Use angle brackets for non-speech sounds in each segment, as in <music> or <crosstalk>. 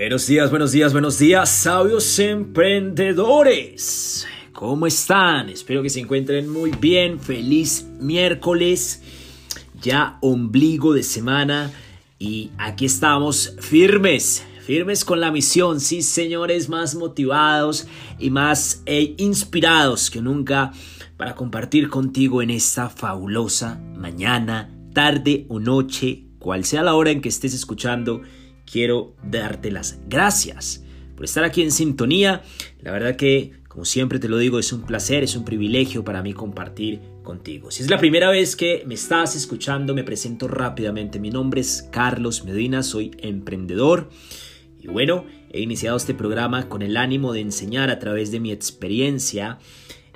Buenos días, buenos días, buenos días, sabios emprendedores. ¿Cómo están? Espero que se encuentren muy bien. Feliz miércoles, ya ombligo de semana y aquí estamos firmes, firmes con la misión. Sí, señores, más motivados y más eh, inspirados que nunca para compartir contigo en esta fabulosa mañana, tarde o noche, cual sea la hora en que estés escuchando quiero darte las gracias por estar aquí en sintonía. La verdad que, como siempre te lo digo, es un placer, es un privilegio para mí compartir contigo. Si es la primera vez que me estás escuchando, me presento rápidamente. Mi nombre es Carlos Medina, soy emprendedor. Y bueno, he iniciado este programa con el ánimo de enseñar a través de mi experiencia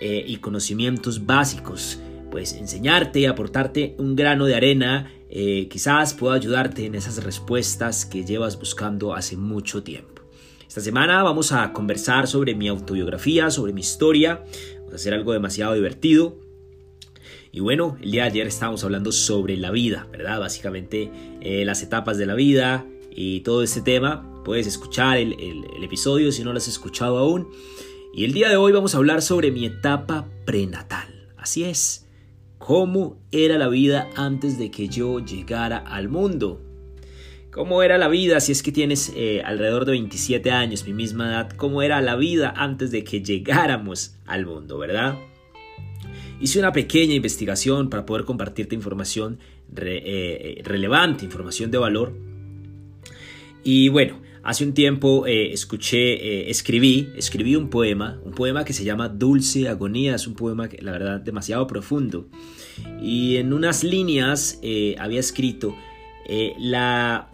eh, y conocimientos básicos pues enseñarte, aportarte un grano de arena, eh, quizás pueda ayudarte en esas respuestas que llevas buscando hace mucho tiempo. Esta semana vamos a conversar sobre mi autobiografía, sobre mi historia, vamos a hacer algo demasiado divertido. Y bueno, el día de ayer estábamos hablando sobre la vida, ¿verdad? Básicamente eh, las etapas de la vida y todo este tema. Puedes escuchar el, el episodio si no lo has escuchado aún. Y el día de hoy vamos a hablar sobre mi etapa prenatal. Así es, cómo era la vida antes de que yo llegara al mundo. ¿Cómo era la vida si es que tienes eh, alrededor de 27 años, mi misma edad? ¿Cómo era la vida antes de que llegáramos al mundo, verdad? Hice una pequeña investigación para poder compartirte información eh, relevante, información de valor. Y bueno, Hace un tiempo eh, escuché, eh, escribí, escribí un poema, un poema que se llama Dulce Agonía, es un poema que la verdad demasiado profundo. Y en unas líneas eh, había escrito la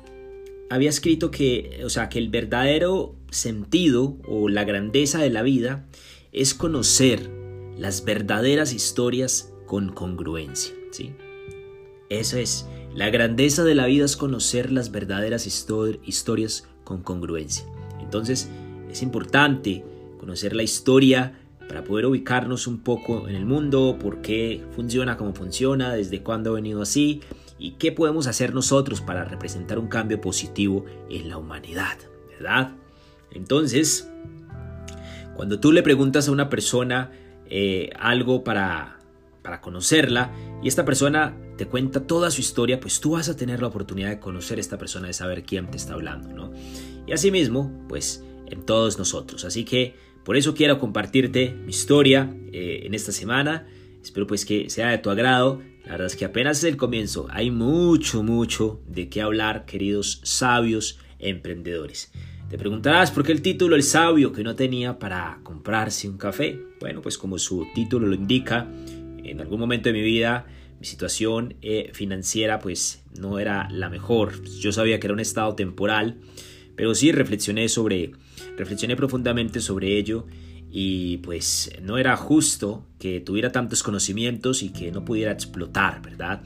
había escrito que, o sea, que el verdadero sentido o la grandeza de la vida es conocer las verdaderas historias con congruencia, ¿sí? Eso es, la grandeza de la vida es conocer las verdaderas historias con congruencia. Entonces es importante conocer la historia para poder ubicarnos un poco en el mundo, por qué funciona como funciona, desde cuándo ha venido así y qué podemos hacer nosotros para representar un cambio positivo en la humanidad, ¿verdad? Entonces, cuando tú le preguntas a una persona eh, algo para para conocerla y esta persona te cuenta toda su historia, pues tú vas a tener la oportunidad de conocer a esta persona, de saber quién te está hablando, ¿no? Y asimismo, pues en todos nosotros. Así que por eso quiero compartirte mi historia eh, en esta semana. Espero pues que sea de tu agrado. La verdad es que apenas es el comienzo. Hay mucho, mucho de qué hablar, queridos sabios emprendedores. Te preguntarás por qué el título El sabio que no tenía para comprarse un café. Bueno, pues como su título lo indica, en algún momento de mi vida mi situación eh, financiera pues no era la mejor. Yo sabía que era un estado temporal, pero sí reflexioné sobre, reflexioné profundamente sobre ello y pues no era justo que tuviera tantos conocimientos y que no pudiera explotar, ¿verdad?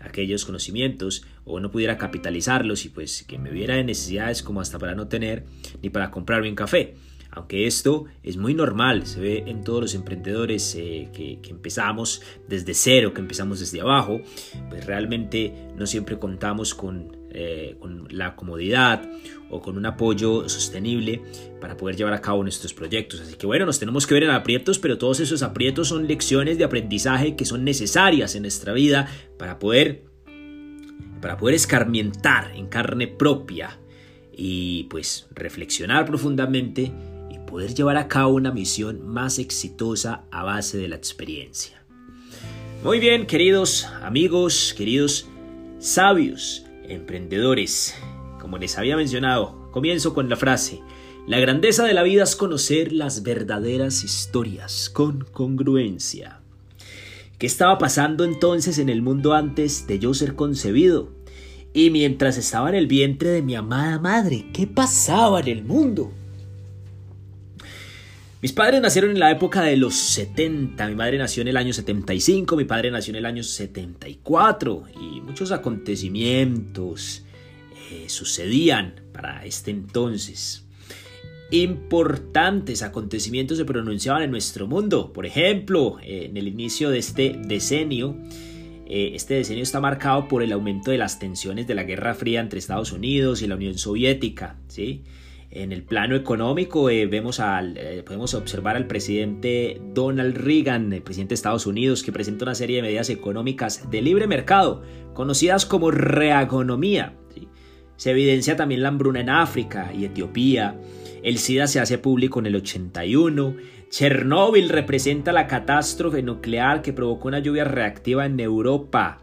aquellos conocimientos o no pudiera capitalizarlos y pues que me viera en necesidades como hasta para no tener ni para comprarme un café. Aunque esto es muy normal, se ve en todos los emprendedores eh, que, empezamos desde cero, que empezamos desde abajo, pues realmente no siempre contamos con, eh, con la comodidad o con un apoyo sostenible para poder llevar a cabo nuestros proyectos. Así que bueno, nos tenemos que ver en aprietos, pero todos esos aprietos son lecciones de aprendizaje que son necesarias en nuestra vida para poder para poder escarmientar en carne propia y pues reflexionar profundamente poder llevar a cabo una misión más exitosa a base de la experiencia. Muy bien, queridos amigos, queridos sabios, emprendedores, como les había mencionado, comienzo con la frase, la grandeza de la vida es conocer las verdaderas historias con congruencia. ¿Qué estaba pasando entonces en el mundo antes de yo ser concebido? Y mientras estaba en el vientre de mi amada madre, ¿qué pasaba en el mundo? Mis padres nacieron en la época de los 70, mi madre nació en el año 75, mi padre nació en el año 74 y muchos acontecimientos eh, sucedían para este entonces. Importantes acontecimientos se pronunciaban en nuestro mundo. Por ejemplo, en el inicio de este decenio, eh, este decenio está marcado por el aumento de las tensiones de la Guerra Fría entre Estados Unidos y la Unión Soviética. ¿sí? En el plano económico eh, vemos al, eh, podemos observar al presidente Donald Reagan, el presidente de Estados Unidos, que presenta una serie de medidas económicas de libre mercado, conocidas como reagonomía. Se evidencia también la hambruna en África y Etiopía. El SIDA se hace público en el 81. Chernóbil representa la catástrofe nuclear que provocó una lluvia reactiva en Europa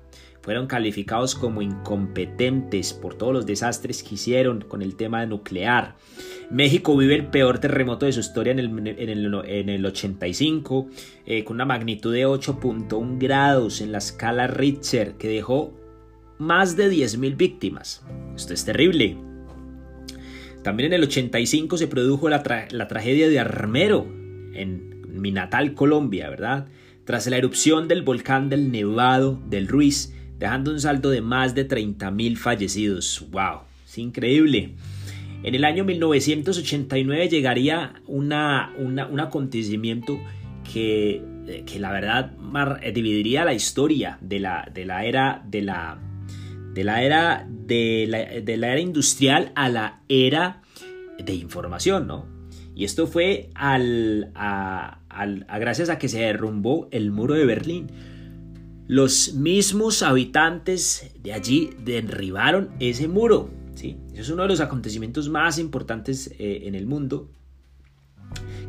fueron calificados como incompetentes por todos los desastres que hicieron con el tema nuclear. México vive el peor terremoto de su historia en el, 85, eh, con una magnitud de 8.1 grados en la escala Richter, que dejó más de 10.000 víctimas. Esto es terrible. También en el 85 se produjo la, la tragedia de Armero, en mi natal Colombia, ¿verdad? Tras la erupción del volcán del Nevado del Ruiz, dejando un saldo de más de 30.000 fallecidos. ¡Wow! Es increíble. En el año 1989 llegaría una, un acontecimiento que, que, la verdad eh, dividiría la historia de la, de la era de la, de la era de la, de la era industrial a la era de información, ¿no? Y esto fue al, a, a, gracias a que se derrumbó el muro de Berlín. Los mismos habitantes de allí derribaron ese muro. ¿sí? es uno de los acontecimientos más importantes eh, en el mundo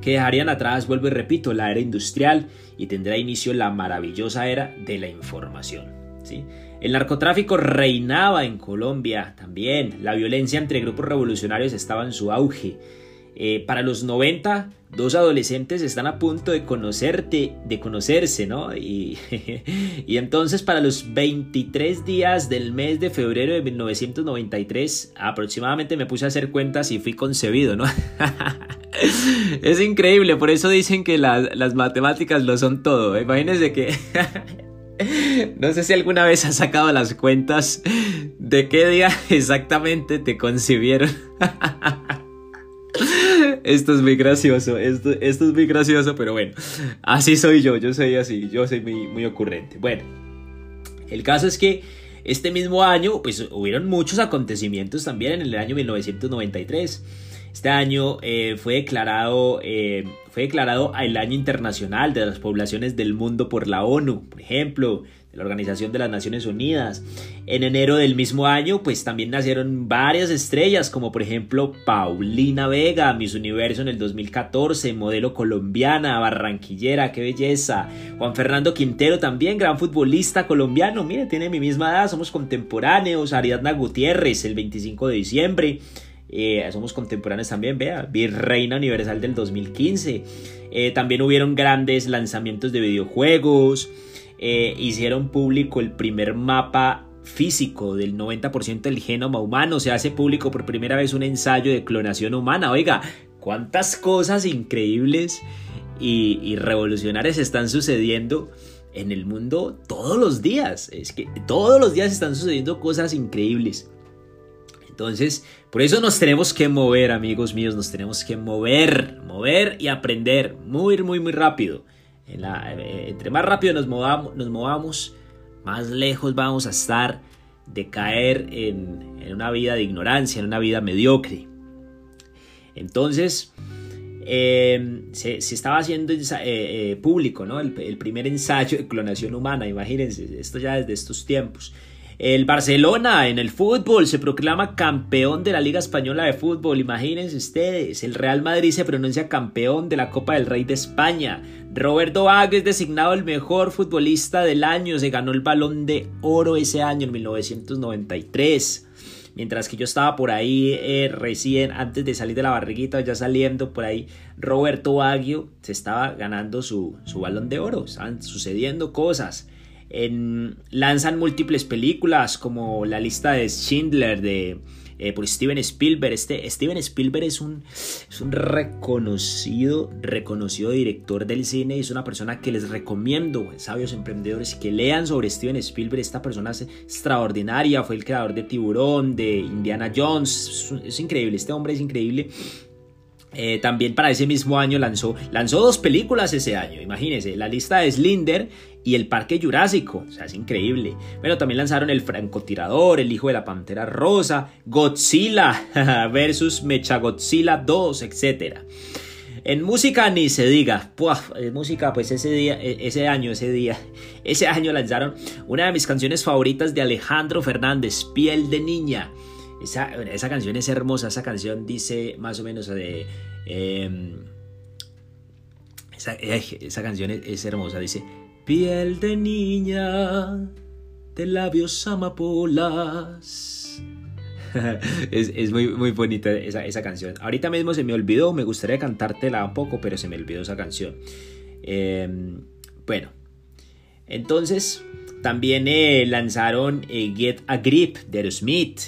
que dejarían atrás, vuelvo y repito, la era industrial y tendrá inicio la maravillosa era de la información. ¿sí? El narcotráfico reinaba en Colombia también, la violencia entre grupos revolucionarios estaba en su auge eh, para los 90, dos adolescentes están a punto de conocerte, de conocerse, ¿no? Y, <laughs> entonces para los 23 días del mes de febrero de 1993, aproximadamente me puse a hacer cuentas y fui concebido, ¿no? <laughs> es increíble, por eso dicen que las matemáticas lo son todo. ¿eh? Imagínense que... <laughs> No sé si alguna vez has sacado las cuentas de qué día exactamente te concibieron. Esto es muy gracioso, esto, esto es muy gracioso, pero bueno, así soy yo, yo soy así, yo soy muy, muy ocurrente. Bueno, el caso es que este mismo año, pues hubieron muchos acontecimientos también en el año 1993. Este año eh, fue declarado eh, fue declarado el año internacional de las poblaciones del mundo por la ONU, por ejemplo la Organización de las Naciones Unidas. En enero del mismo año, pues también nacieron varias estrellas, como por ejemplo Paulina Vega, Miss Universo en el 2014, modelo colombiana, barranquillera, qué belleza. Juan Fernando Quintero también, gran futbolista colombiano, mire, tiene mi misma edad, somos contemporáneos. Ariadna Gutiérrez, el 25 de diciembre. Eh, somos contemporáneos también, vea, Virreina Universal del 2015. Eh, también hubieron grandes lanzamientos de videojuegos. Eh, hicieron público el primer mapa físico del 90% del genoma humano. Se hace público por primera vez un ensayo de clonación humana. Oiga, cuántas cosas increíbles y, revolucionarias están sucediendo en el mundo todos los días. Es que todos los días están sucediendo cosas increíbles. Entonces, por eso nos tenemos que mover, amigos míos, nos tenemos que mover, mover y aprender muy, muy, muy rápido. Eh, entre más rápido nos movamos, más lejos vamos a estar de caer en, una vida de ignorancia, en una vida mediocre. Entonces, em, se, estaba haciendo eh, eh, público ¿no? el, el, primer ensayo de clonación humana, imagínense, esto ya desde estos tiempos. El Barcelona en el fútbol se proclama campeón de la Liga Española de Fútbol. Imagínense ustedes. El Real Madrid se pronuncia campeón de la Copa del Rey de España. Roberto Baggio es designado el mejor futbolista del año. Se ganó el balón de oro ese año, en 1993. Mientras que yo estaba por ahí eh, recién, antes de salir de la barriguita, ya saliendo por ahí, Roberto Baggio se estaba ganando su, su balón de oro. Estaban sucediendo cosas lanzan múltiples películas como la lista de Schindler de eh, por Steven Spielberg. Este, Steven Spielberg es un, es un reconocido, reconocido director del cine es una persona que les recomiendo, sabios emprendedores, que lean sobre Steven Spielberg. Esta persona es extraordinaria, fue el creador de Tiburón, de Indiana Jones. Es, es increíble, este hombre es increíble. Eh, también para ese mismo año lanzó, lanzó dos películas ese año, imagínense, la lista de Slinder y el Parque Jurásico, o sea, es increíble. Bueno, también lanzaron El Francotirador, El Hijo de la Pantera Rosa, Godzilla <laughs> versus Mechagodzilla 2, etc. En música ni se diga, Puaf, en música pues ese día, e, ese año, ese día, <laughs> ese año lanzaron una de mis canciones favoritas de Alejandro Fernández, Piel de Niña. Esa, esa canción es hermosa, esa canción dice más o menos de... Em, esa, esa, canción es, hermosa, dice, piel de niña, de labios amapolas. <laughs> es, es muy, muy bonita esa, esa, canción. Ahorita mismo se me olvidó, me gustaría cantártela un poco, pero se me olvidó esa canción. Em, bueno, entonces también eh, lanzaron eh, Get a Grip de Smith.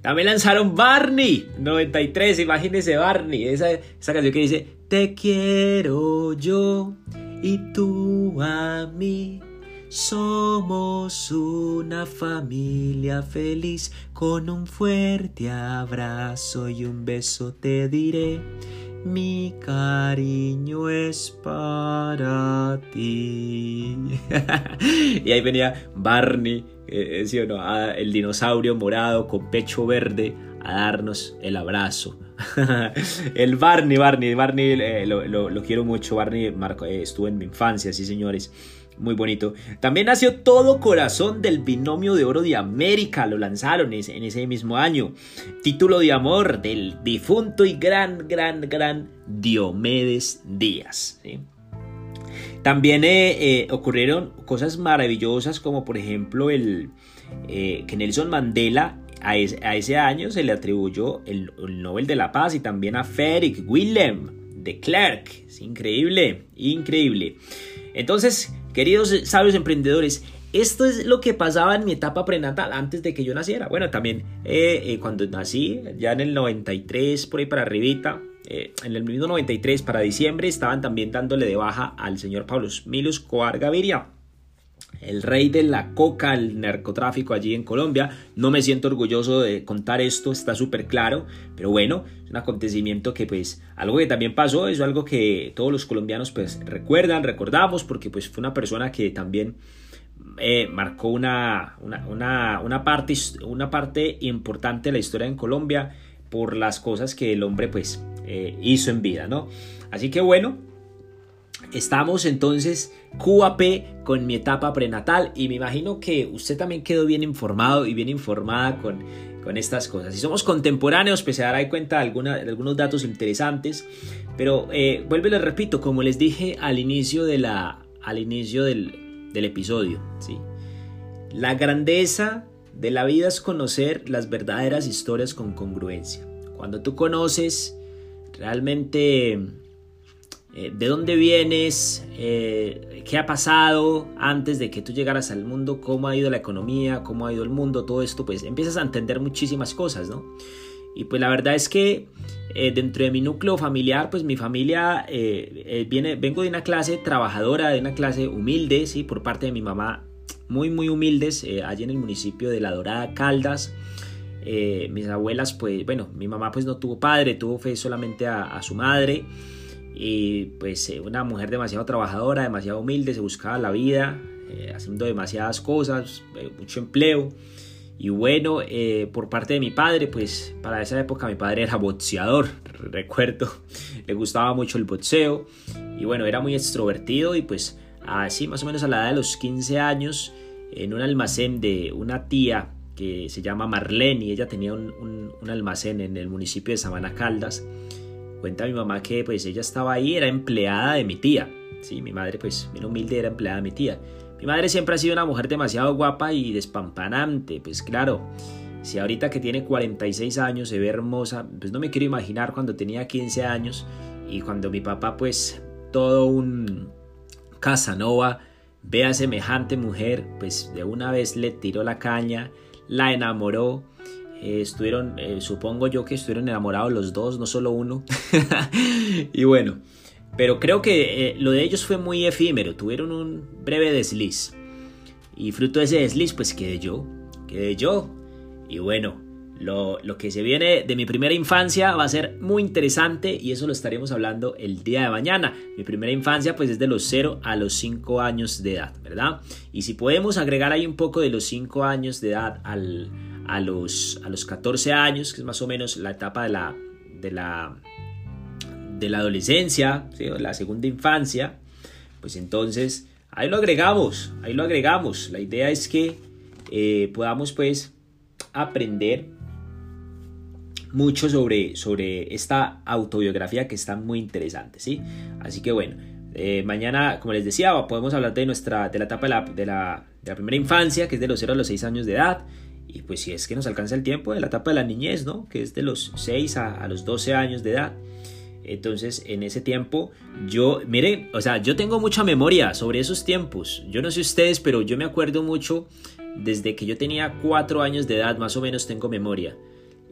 También lanzaron Barney 93, imagínese Barney, esa, esa canción que dice Te quiero yo y tú a mí. Somos una familia feliz, con un fuerte abrazo y un beso te diré, mi cariño es para ti. <laughs> y ahí venía Barney eh, ¿sí o no? Ah, el dinosaurio morado con pecho verde a darnos el abrazo. <laughs> el Barney, Barney, Barney eh, lo, quiero mucho, Barney Marco, eh, estuvo en mi infancia, sí señores. Muy bonito. También nació Todo Corazón del Binomio de Oro de América. Lo lanzaron en ese mismo año. Título de amor del difunto y gran, gran, gran Diomedes Díaz. También eh, ocurrieron cosas maravillosas como por ejemplo el, que Nelson Mandela a ese, año se le atribuyó el, Nobel de la Paz y también a Frederick Willem de Klerk. Es increíble, increíble. Entonces, queridos sabios emprendedores, esto es lo que pasaba en mi etapa prenatal antes de que yo naciera. Bueno, también cuando nací, ya en el 93, por ahí para arribita, eh, en el mismo 93 para diciembre estaban también dándole de baja al señor Pablo Milus Coar Gaviria, el rey de la coca, el narcotráfico allí en Colombia. No me siento orgulloso de contar esto, está súper claro, pero bueno, es un acontecimiento que pues algo que también pasó, es algo que todos los colombianos pues recuerdan, recordamos, porque pues fue una persona que también eh, marcó una, una, una, parte, una parte importante de la historia en Colombia por las cosas que el hombre pues eh, hizo en vida, ¿no? Así que bueno, estamos entonces QAP con mi etapa prenatal y me imagino que usted también quedó bien informado y bien informada con, con estas cosas. Si somos contemporáneos, pues se dará cuenta de, algunos datos interesantes, pero eh, vuelvo y les repito, como les dije al inicio, de la, al inicio del, del episodio, ¿sí? La grandeza de la vida es conocer las verdaderas historias con congruencia. Cuando tú conoces realmente eh, de dónde vienes, eh, qué ha pasado antes de que tú llegaras al mundo, cómo ha ido la economía, cómo ha ido el mundo, todo esto, pues empiezas a entender muchísimas cosas, ¿no? Y pues la verdad es que eh, dentro de mi núcleo familiar, pues mi familia viene, vengo de una clase trabajadora, de una clase humilde, ¿sí? Por parte de mi mamá muy, muy humildes, allí en el municipio de La Dorada, Caldas. Mis abuelas, pues, bueno, mi mamá pues no tuvo padre, tuvo fe solamente a, su madre. Y pues eh, una mujer demasiado trabajadora, demasiado humilde, se buscaba la vida, haciendo demasiadas cosas, mucho empleo. Y bueno, por parte de mi padre, pues para esa época mi padre era boxeador, <laughs> recuerdo, le gustaba mucho el boxeo. Y bueno, era muy extrovertido y pues así más o menos a la edad de los 15 años, en un almacén de una tía que se llama Marlene y ella tenía un, almacén en el municipio de Sabana Caldas. Cuenta mi mamá que pues ella estaba ahí, era empleada de mi tía. Sí, mi madre pues bien humilde era empleada de mi tía. Mi madre siempre ha sido una mujer demasiado guapa y despampanante, pues claro. Si ahorita que tiene 46 años se ve hermosa, pues no me quiero imaginar cuando tenía 15 años y cuando mi papá pues todo un Casanova ve a semejante mujer, pues de una vez le tiró la caña, la enamoró. Eh, estuvieron, eh, supongo yo que estuvieron enamorados los dos, no solo uno. <laughs> y bueno, pero creo que eh, lo de ellos fue muy efímero, tuvieron un breve desliz. Y fruto de ese desliz, pues quedé yo, quedé yo. Y bueno, Lo, lo, que se viene de mi primera infancia va a ser muy interesante y eso lo estaremos hablando el día de mañana. Mi primera infancia pues es de los 0 a los 5 años de edad, ¿verdad? Y si podemos agregar ahí un poco de los 5 años de edad al, a, los, a los 14 años, que es más o menos la etapa de la, de la, de la adolescencia, la segunda infancia, pues entonces ahí lo agregamos, ahí lo agregamos. La idea es que eh, podamos pues aprender mucho sobre, sobre esta autobiografía que está muy interesante, ¿sí? Así que bueno, eh, mañana, como les decía, podemos hablar de, nuestra, de la etapa de la, de, la, de la, primera infancia, que es de los 0 a los 6 años de edad, y pues si es que nos alcanza el tiempo, de la etapa de la niñez, ¿no? Que es de los 6 a, a los 12 años de edad. Entonces, en ese tiempo, yo, mire, o sea, yo tengo mucha memoria sobre esos tiempos. Yo no sé ustedes, pero yo me acuerdo mucho desde que yo tenía 4 años de edad, más o menos tengo memoria.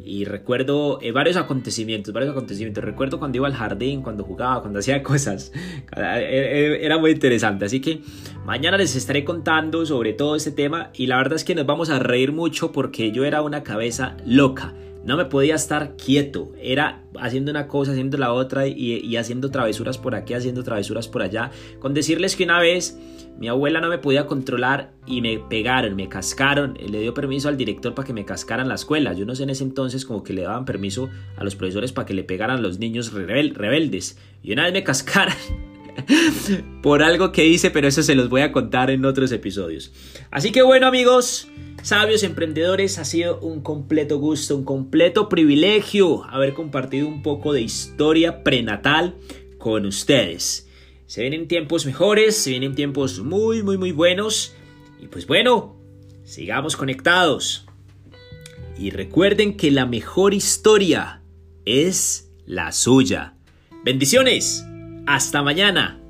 Y recuerdo eh, varios acontecimientos, varios acontecimientos. Recuerdo cuando iba al jardín, cuando jugaba, cuando <laughs> hacía cosas. Era muy interesante. Así que mañana les estaré contando sobre todo este tema. Y la verdad es que nos vamos a reír mucho porque yo era una cabeza loca. No me podía estar quieto, era haciendo una cosa, haciendo la otra y, haciendo travesuras por aquí, haciendo travesuras por allá. Con decirles que una vez mi abuela no me podía controlar y me pegaron, me cascaron, le dio permiso al director para que me cascaran la escuela. Yo no sé en ese entonces como que le daban permiso a los profesores para que le pegaran a los niños rebeldes. Y una vez me cascaran <laughs> por algo que hice, pero eso se los voy a contar en otros episodios. Así que bueno amigos, Sabios emprendedores, ha sido un completo gusto, un completo privilegio haber compartido un poco de historia prenatal con ustedes. Se vienen tiempos mejores, se vienen tiempos muy, muy, muy buenos. Y pues bueno, sigamos conectados. Y recuerden que la mejor historia es la suya. Bendiciones. Hasta mañana.